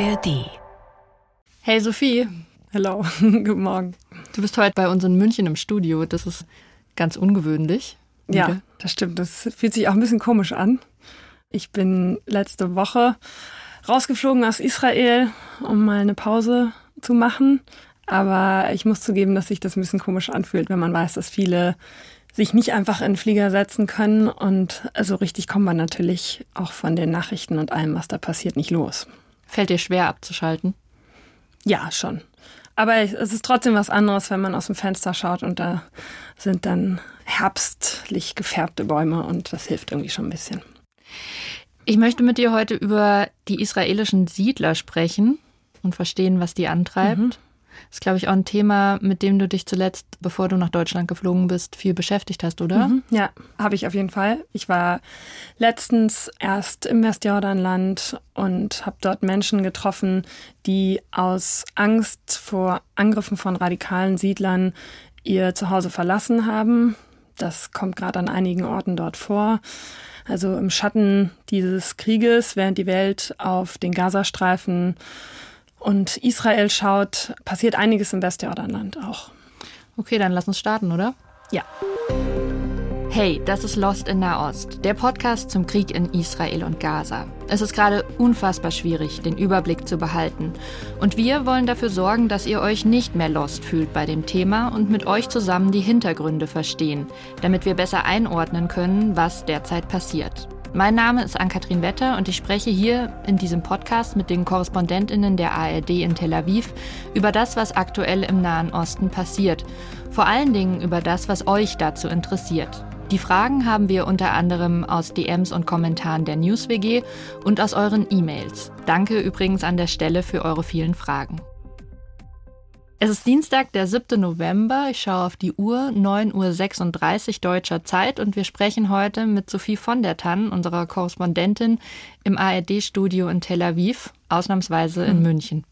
ARD. Hey Sophie. Hallo, guten Morgen. Du bist heute bei uns in München im Studio. Das ist ganz ungewöhnlich. Ja, das stimmt. Das fühlt sich auch ein bisschen komisch an. Ich bin letzte Woche rausgeflogen aus Israel, um mal eine Pause zu machen. Aber ich muss zugeben, dass sich das ein bisschen komisch anfühlt, wenn man weiß, dass viele sich nicht einfach in den Flieger setzen können. Und so richtig kommt man natürlich auch von den Nachrichten und allem, was da passiert, nicht los. Fällt dir schwer abzuschalten? Ja, schon. Aber es ist trotzdem was anderes, wenn man aus dem Fenster schaut und da sind dann herbstlich gefärbte Bäume und das hilft irgendwie schon ein bisschen. Ich möchte mit dir heute über die israelischen Siedler sprechen und verstehen, was die antreibt. Mhm. Das ist, glaube ich, auch ein Thema, mit dem du dich zuletzt, bevor du nach Deutschland geflogen bist, viel beschäftigt hast, oder? Mhm, ja, habe ich auf jeden Fall. Ich war letztens erst im Westjordanland und habe dort Menschen getroffen, die aus Angst vor Angriffen von radikalen Siedlern ihr Zuhause verlassen haben. Das kommt gerade an einigen Orten dort vor. Also im Schatten dieses Krieges, während die Welt auf den Gazastreifen und Israel schaut, passiert einiges im Westjordanland auch. Okay, dann lass uns starten, oder? Ja. Hey, das ist Lost in Nahost, der Podcast zum Krieg in Israel und Gaza. Es ist gerade unfassbar schwierig, den Überblick zu behalten. Und wir wollen dafür sorgen, dass ihr euch nicht mehr lost fühlt bei dem Thema und mit euch zusammen die Hintergründe verstehen, damit wir besser einordnen können, was derzeit passiert. Mein Name ist Ann-Kathrin Wetter und ich spreche hier in diesem Podcast mit den KorrespondentInnen der ARD in Tel Aviv über das, was aktuell im Nahen Osten passiert. Vor allen Dingen über das, was euch dazu interessiert. Die Fragen haben wir unter anderem aus DMs und Kommentaren der NewsWG und aus euren E-Mails. Danke übrigens an der Stelle für eure vielen Fragen. Es ist Dienstag, der 7. November. Ich schaue auf die Uhr, 9.36 Uhr deutscher Zeit und wir sprechen heute mit Sophie von der Tann, unserer Korrespondentin im ARD-Studio in Tel Aviv, ausnahmsweise in mhm. München.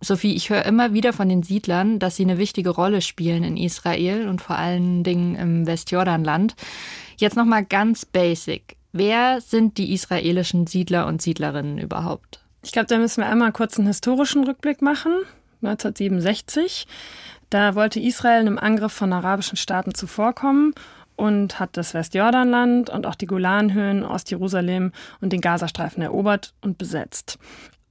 Sophie, ich höre immer wieder von den Siedlern, dass sie eine wichtige Rolle spielen in Israel und vor allen Dingen im Westjordanland. Jetzt nochmal ganz basic. Wer sind die israelischen Siedler und Siedlerinnen überhaupt? Ich glaube, da müssen wir einmal kurz einen historischen Rückblick machen. 1967. Da wollte Israel einem Angriff von arabischen Staaten zuvorkommen und hat das Westjordanland und auch die Golanhöhen, Ostjerusalem und den Gazastreifen erobert und besetzt.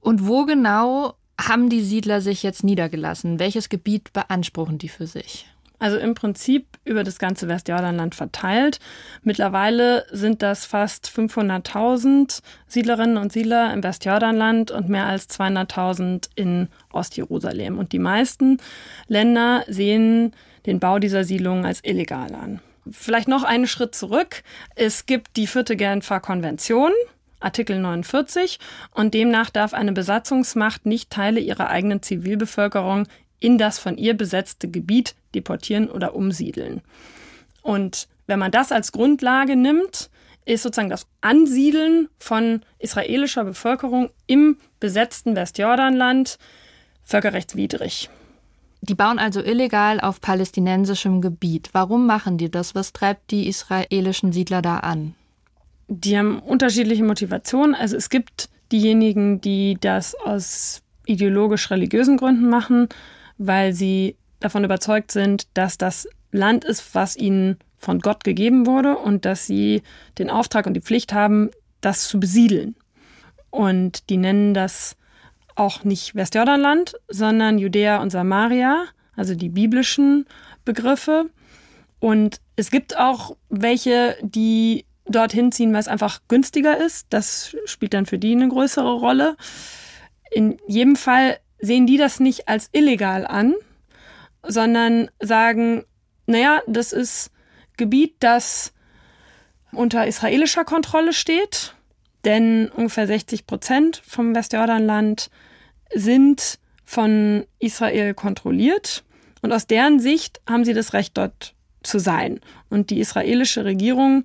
Und wo genau haben die Siedler sich jetzt niedergelassen? Welches Gebiet beanspruchen die für sich? Also im Prinzip über das ganze Westjordanland verteilt. Mittlerweile sind das fast 500.000 Siedlerinnen und Siedler im Westjordanland und mehr als 200.000 in Ostjerusalem. Und die meisten Länder sehen den Bau dieser Siedlungen als illegal an. Vielleicht noch einen Schritt zurück. Es gibt die vierte Genfer Konvention. Artikel 49 und demnach darf eine Besatzungsmacht nicht Teile ihrer eigenen Zivilbevölkerung in das von ihr besetzte Gebiet deportieren oder umsiedeln. Und wenn man das als Grundlage nimmt, ist sozusagen das Ansiedeln von israelischer Bevölkerung im besetzten Westjordanland völkerrechtswidrig. Die bauen also illegal auf palästinensischem Gebiet. Warum machen die das? Was treibt die israelischen Siedler da an? Die haben unterschiedliche Motivationen. Also es gibt diejenigen, die das aus ideologisch-religiösen Gründen machen weil sie davon überzeugt sind, dass das Land ist, was ihnen von Gott gegeben wurde und dass sie den Auftrag und die Pflicht haben, das zu besiedeln. Und die nennen das auch nicht Westjordanland, sondern Judäa und Samaria, also die biblischen Begriffe. Und es gibt auch welche, die dorthin ziehen, weil es einfach günstiger ist. Das spielt dann für die eine größere Rolle. In jedem Fall sehen die das nicht als illegal an, sondern sagen, naja, das ist Gebiet, das unter israelischer Kontrolle steht, denn ungefähr 60 Prozent vom Westjordanland sind von Israel kontrolliert und aus deren Sicht haben sie das Recht, dort zu sein. Und die israelische Regierung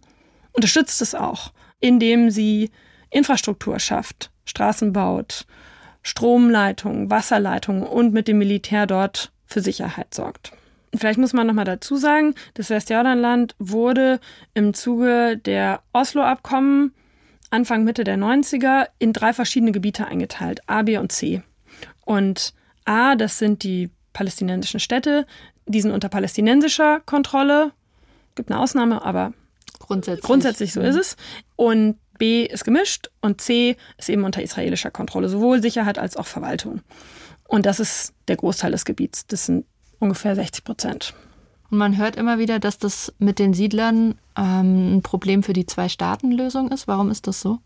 unterstützt es auch, indem sie Infrastruktur schafft, Straßen baut, Stromleitungen, Wasserleitungen und mit dem Militär dort für Sicherheit sorgt. Vielleicht muss man noch mal dazu sagen, das Westjordanland wurde im Zuge der Oslo-Abkommen Anfang, Mitte der 90er in drei verschiedene Gebiete eingeteilt, A, B und C. Und A, das sind die palästinensischen Städte, die sind unter palästinensischer Kontrolle. Gibt eine Ausnahme, aber grundsätzlich, grundsätzlich so ist es. Und B ist gemischt und C ist eben unter israelischer Kontrolle, sowohl Sicherheit als auch Verwaltung. Und das ist der Großteil des Gebiets. Das sind ungefähr 60 Prozent. Und man hört immer wieder, dass das mit den Siedlern ähm, ein Problem für die Zwei-Staaten-Lösung ist. Warum ist das so?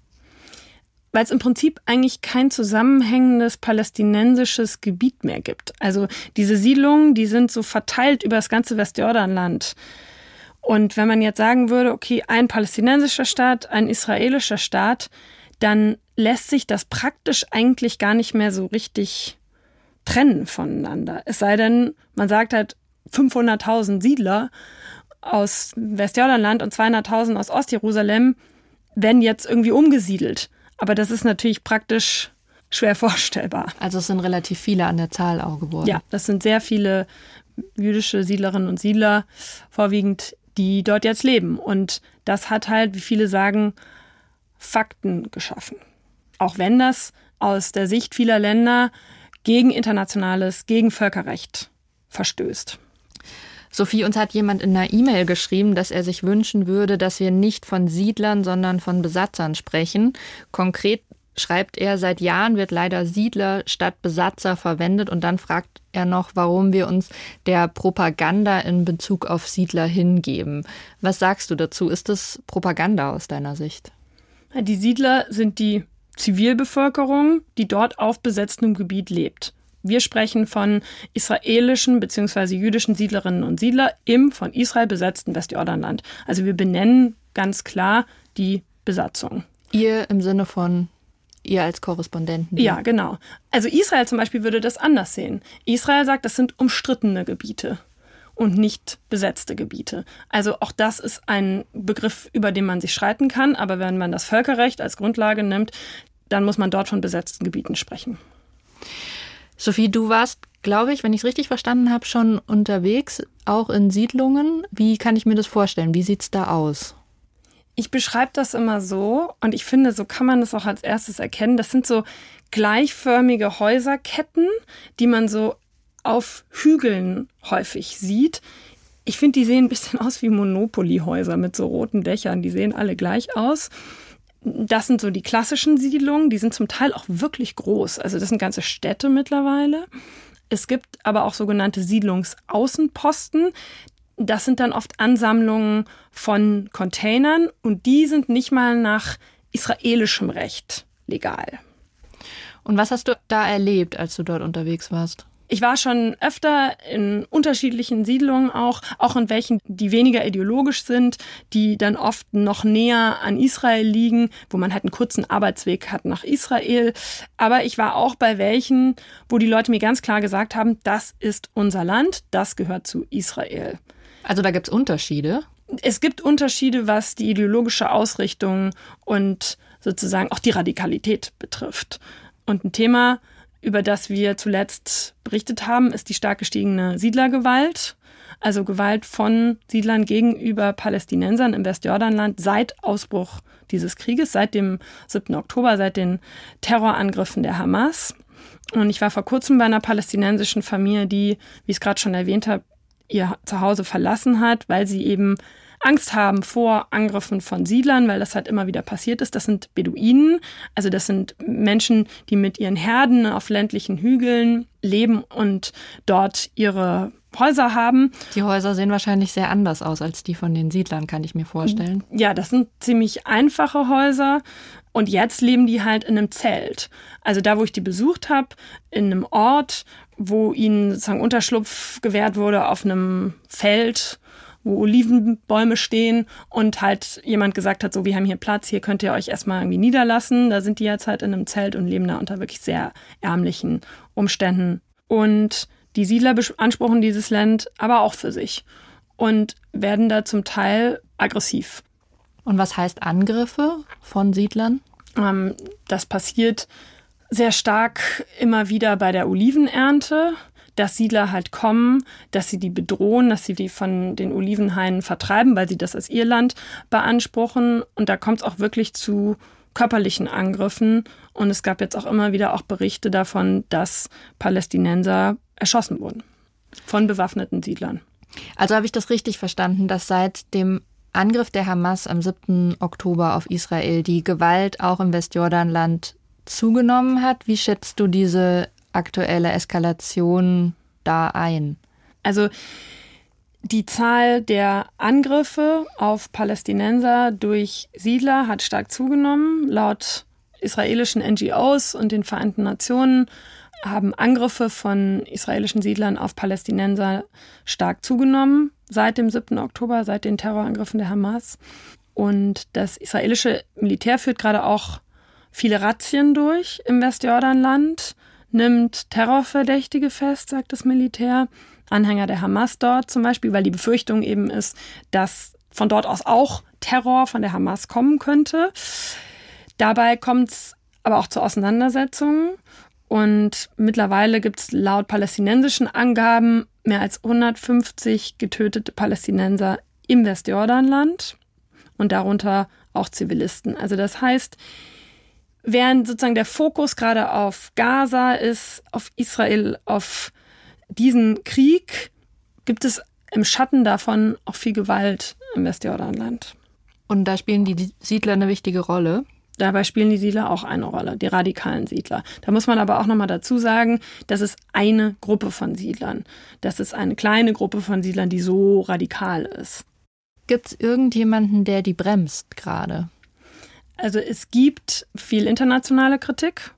Weil es im Prinzip eigentlich kein zusammenhängendes palästinensisches Gebiet mehr gibt. Also diese Siedlungen, die sind so verteilt über das ganze Westjordanland. Und wenn man jetzt sagen würde, okay, ein palästinensischer Staat, ein israelischer Staat, dann lässt sich das praktisch eigentlich gar nicht mehr so richtig trennen voneinander. Es sei denn, man sagt halt 500.000 Siedler aus Westjordanland und 200.000 aus Ostjerusalem werden jetzt irgendwie umgesiedelt. Aber das ist natürlich praktisch schwer vorstellbar. Also es sind relativ viele an der Zahl auch geworden. Ja, das sind sehr viele jüdische Siedlerinnen und Siedler, vorwiegend die dort jetzt leben. Und das hat halt, wie viele sagen, Fakten geschaffen. Auch wenn das aus der Sicht vieler Länder gegen internationales, gegen Völkerrecht verstößt. Sophie, uns hat jemand in einer E-Mail geschrieben, dass er sich wünschen würde, dass wir nicht von Siedlern, sondern von Besatzern sprechen. Konkret schreibt er, seit Jahren wird leider Siedler statt Besatzer verwendet und dann fragt er noch, warum wir uns der Propaganda in Bezug auf Siedler hingeben. Was sagst du dazu? Ist das Propaganda aus deiner Sicht? Die Siedler sind die Zivilbevölkerung, die dort auf besetztem Gebiet lebt. Wir sprechen von israelischen bzw. jüdischen Siedlerinnen und Siedler im von Israel besetzten Westjordanland. Also wir benennen ganz klar die Besatzung. Ihr im Sinne von ihr als Korrespondenten. Ja, genau. Also Israel zum Beispiel würde das anders sehen. Israel sagt, das sind umstrittene Gebiete und nicht besetzte Gebiete. Also auch das ist ein Begriff, über den man sich streiten kann. Aber wenn man das Völkerrecht als Grundlage nimmt, dann muss man dort von besetzten Gebieten sprechen. Sophie, du warst, glaube ich, wenn ich es richtig verstanden habe, schon unterwegs, auch in Siedlungen. Wie kann ich mir das vorstellen? Wie sieht es da aus? Ich beschreibe das immer so und ich finde, so kann man das auch als erstes erkennen. Das sind so gleichförmige Häuserketten, die man so auf Hügeln häufig sieht. Ich finde, die sehen ein bisschen aus wie Monopoly-Häuser mit so roten Dächern. Die sehen alle gleich aus. Das sind so die klassischen Siedlungen. Die sind zum Teil auch wirklich groß. Also das sind ganze Städte mittlerweile. Es gibt aber auch sogenannte Siedlungsaußenposten. Das sind dann oft Ansammlungen von Containern und die sind nicht mal nach israelischem Recht legal. Und was hast du da erlebt, als du dort unterwegs warst? Ich war schon öfter in unterschiedlichen Siedlungen auch, auch in welchen, die weniger ideologisch sind, die dann oft noch näher an Israel liegen, wo man halt einen kurzen Arbeitsweg hat nach Israel. Aber ich war auch bei welchen, wo die Leute mir ganz klar gesagt haben, das ist unser Land, das gehört zu Israel. Also da gibt es Unterschiede? Es gibt Unterschiede, was die ideologische Ausrichtung und sozusagen auch die Radikalität betrifft. Und ein Thema, über das wir zuletzt berichtet haben, ist die stark gestiegene Siedlergewalt. Also Gewalt von Siedlern gegenüber Palästinensern im Westjordanland seit Ausbruch dieses Krieges, seit dem 7. Oktober, seit den Terrorangriffen der Hamas. Und ich war vor kurzem bei einer palästinensischen Familie, die, wie ich es gerade schon erwähnt habe, ihr Zuhause verlassen hat, weil sie eben Angst haben vor Angriffen von Siedlern, weil das halt immer wieder passiert ist. Das sind Beduinen, also das sind Menschen, die mit ihren Herden auf ländlichen Hügeln leben und dort ihre Häuser haben. Die Häuser sehen wahrscheinlich sehr anders aus als die von den Siedlern, kann ich mir vorstellen. Ja, das sind ziemlich einfache Häuser. Und jetzt leben die halt in einem Zelt. Also da, wo ich die besucht habe, in einem Ort, wo ihnen sozusagen Unterschlupf gewährt wurde auf einem Feld, wo Olivenbäume stehen und halt jemand gesagt hat, so, wir haben hier Platz, hier könnt ihr euch erstmal irgendwie niederlassen. Da sind die jetzt halt in einem Zelt und leben da unter wirklich sehr ärmlichen Umständen. Und die Siedler beanspruchen dieses Land aber auch für sich und werden da zum Teil aggressiv. Und was heißt Angriffe von Siedlern? Ähm, das passiert sehr stark immer wieder bei der Olivenernte, dass Siedler halt kommen, dass sie die bedrohen, dass sie die von den Olivenhainen vertreiben, weil sie das als ihr Land beanspruchen. Und da kommt es auch wirklich zu körperlichen Angriffen. Und es gab jetzt auch immer wieder auch Berichte davon, dass Palästinenser erschossen wurden von bewaffneten Siedlern. Also habe ich das richtig verstanden, dass seit dem Angriff der Hamas am 7. Oktober auf Israel die Gewalt auch im Westjordanland zugenommen hat. Wie schätzt du diese aktuelle Eskalation da ein? Also die Zahl der Angriffe auf Palästinenser durch Siedler hat stark zugenommen. Laut israelischen NGOs und den Vereinten Nationen haben Angriffe von israelischen Siedlern auf Palästinenser stark zugenommen seit dem 7. Oktober, seit den Terrorangriffen der Hamas. Und das israelische Militär führt gerade auch viele Razzien durch im Westjordanland, nimmt Terrorverdächtige fest, sagt das Militär, Anhänger der Hamas dort zum Beispiel, weil die Befürchtung eben ist, dass von dort aus auch Terror von der Hamas kommen könnte. Dabei kommt es aber auch zu Auseinandersetzungen und mittlerweile gibt es laut palästinensischen Angaben mehr als 150 getötete Palästinenser im Westjordanland und darunter auch Zivilisten. Also das heißt, während sozusagen der Fokus gerade auf Gaza ist, auf Israel, auf diesen Krieg, gibt es im Schatten davon auch viel Gewalt im Westjordanland. Und da spielen die Siedler eine wichtige Rolle. Dabei spielen die Siedler auch eine Rolle, die radikalen Siedler. Da muss man aber auch nochmal dazu sagen, das ist eine Gruppe von Siedlern. Das ist eine kleine Gruppe von Siedlern, die so radikal ist. Gibt es irgendjemanden, der die bremst gerade? Also es gibt viel internationale Kritik.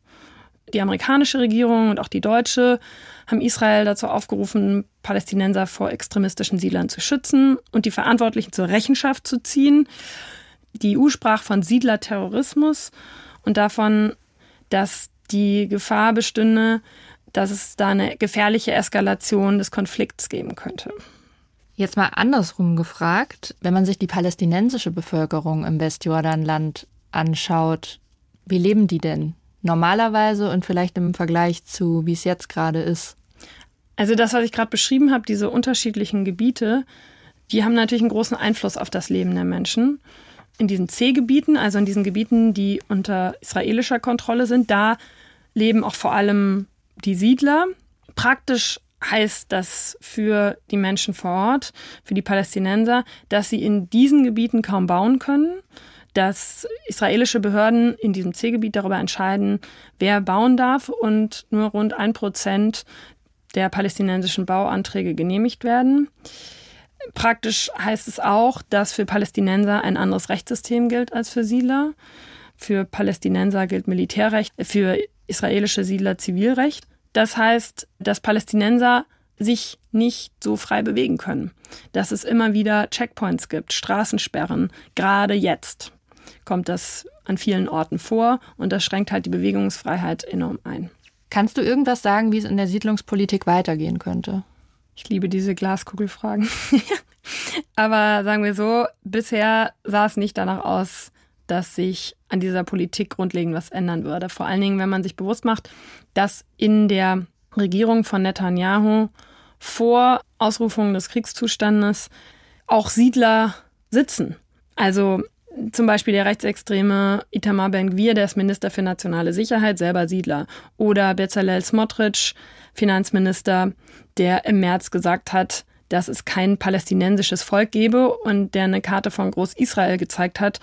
Die amerikanische Regierung und auch die deutsche haben Israel dazu aufgerufen, Palästinenser vor extremistischen Siedlern zu schützen und die Verantwortlichen zur Rechenschaft zu ziehen. Die EU sprach von Siedlerterrorismus und davon, dass die Gefahr bestünde, dass es da eine gefährliche Eskalation des Konflikts geben könnte. Jetzt mal andersrum gefragt, wenn man sich die palästinensische Bevölkerung im Westjordanland anschaut, wie leben die denn normalerweise und vielleicht im Vergleich zu, wie es jetzt gerade ist? Also das, was ich gerade beschrieben habe, diese unterschiedlichen Gebiete, die haben natürlich einen großen Einfluss auf das Leben der Menschen in diesen C-Gebieten, also in diesen Gebieten, die unter israelischer Kontrolle sind, da leben auch vor allem die Siedler. Praktisch heißt das für die Menschen vor Ort, für die Palästinenser, dass sie in diesen Gebieten kaum bauen können, dass israelische Behörden in diesem C-Gebiet darüber entscheiden, wer bauen darf und nur rund ein Prozent der palästinensischen Bauanträge genehmigt werden. Praktisch heißt es auch, dass für Palästinenser ein anderes Rechtssystem gilt als für Siedler. Für Palästinenser gilt Militärrecht, für israelische Siedler Zivilrecht. Das heißt, dass Palästinenser sich nicht so frei bewegen können. Dass es immer wieder Checkpoints gibt, Straßensperren. Gerade jetzt kommt das an vielen Orten vor und das schränkt halt die Bewegungsfreiheit enorm ein. Kannst du irgendwas sagen, wie es in der Siedlungspolitik weitergehen könnte? Ich liebe diese Glaskugelfragen. Aber sagen wir so, bisher sah es nicht danach aus, dass sich an dieser Politik grundlegend was ändern würde. Vor allen Dingen, wenn man sich bewusst macht, dass in der Regierung von Netanyahu vor Ausrufung des Kriegszustandes auch Siedler sitzen. Also zum Beispiel der rechtsextreme Itamar Ben-Gvir, der ist Minister für nationale Sicherheit, selber Siedler. Oder Bezalel Smotrich, Finanzminister, der im März gesagt hat, dass es kein palästinensisches Volk gebe und der eine Karte von Groß-Israel gezeigt hat,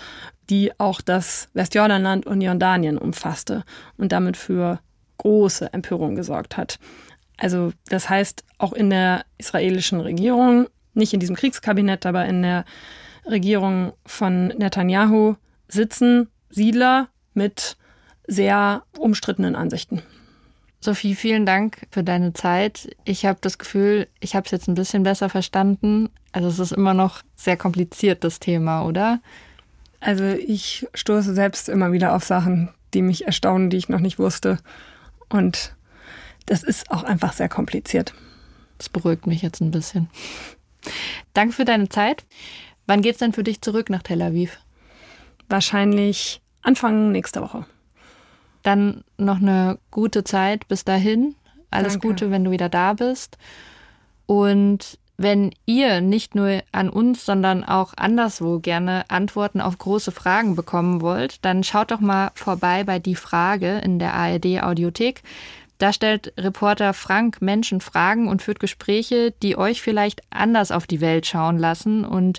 die auch das Westjordanland und Jordanien umfasste und damit für große Empörung gesorgt hat. Also das heißt, auch in der israelischen Regierung, nicht in diesem Kriegskabinett, aber in der Regierung von Netanyahu sitzen Siedler mit sehr umstrittenen Ansichten. Sophie, vielen Dank für deine Zeit. Ich habe das Gefühl, ich habe es jetzt ein bisschen besser verstanden. Also es ist immer noch sehr kompliziert, das Thema, oder? Also ich stoße selbst immer wieder auf Sachen, die mich erstaunen, die ich noch nicht wusste. Und das ist auch einfach sehr kompliziert. Das beruhigt mich jetzt ein bisschen. Danke für deine Zeit. Wann geht's denn für dich zurück nach Tel Aviv? Wahrscheinlich Anfang nächster Woche. Dann noch eine gute Zeit bis dahin. Alles Danke. Gute, wenn du wieder da bist. Und Wenn ihr nicht nur an uns, sondern auch anderswo gerne Antworten auf große Fragen bekommen wollt, dann schaut doch mal vorbei bei Die Frage in der ARD Audiothek. Da stellt Reporter Frank Menschen Fragen und führt Gespräche, die euch vielleicht anders auf die Welt schauen lassen und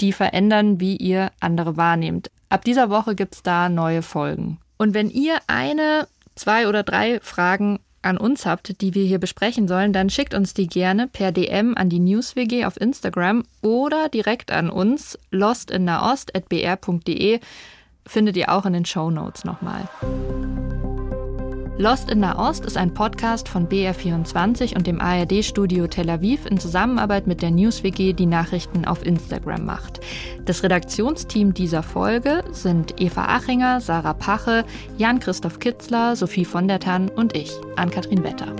die verändern, wie ihr andere wahrnehmt. Ab dieser Woche gibt's da neue Folgen. Und wenn ihr eine, zwei oder drei Fragen an uns habt, die wir hier besprechen sollen, dann schickt uns die gerne per DM an die NewsWG auf Instagram oder direkt an uns lostinnaost.br.de findet ihr auch in den Show Notes nochmal. Lost in Nahost ist ein Podcast von BR24 und dem ARD-Studio Tel Aviv in Zusammenarbeit mit der NewsWG, die Nachrichten auf Instagram macht. Das Redaktionsteam dieser Folge sind Eva Achinger, Sarah Pache, Jan-Christoph Kitzler, Sophie von der Tann und ich, Ann-Kathrin Wetter.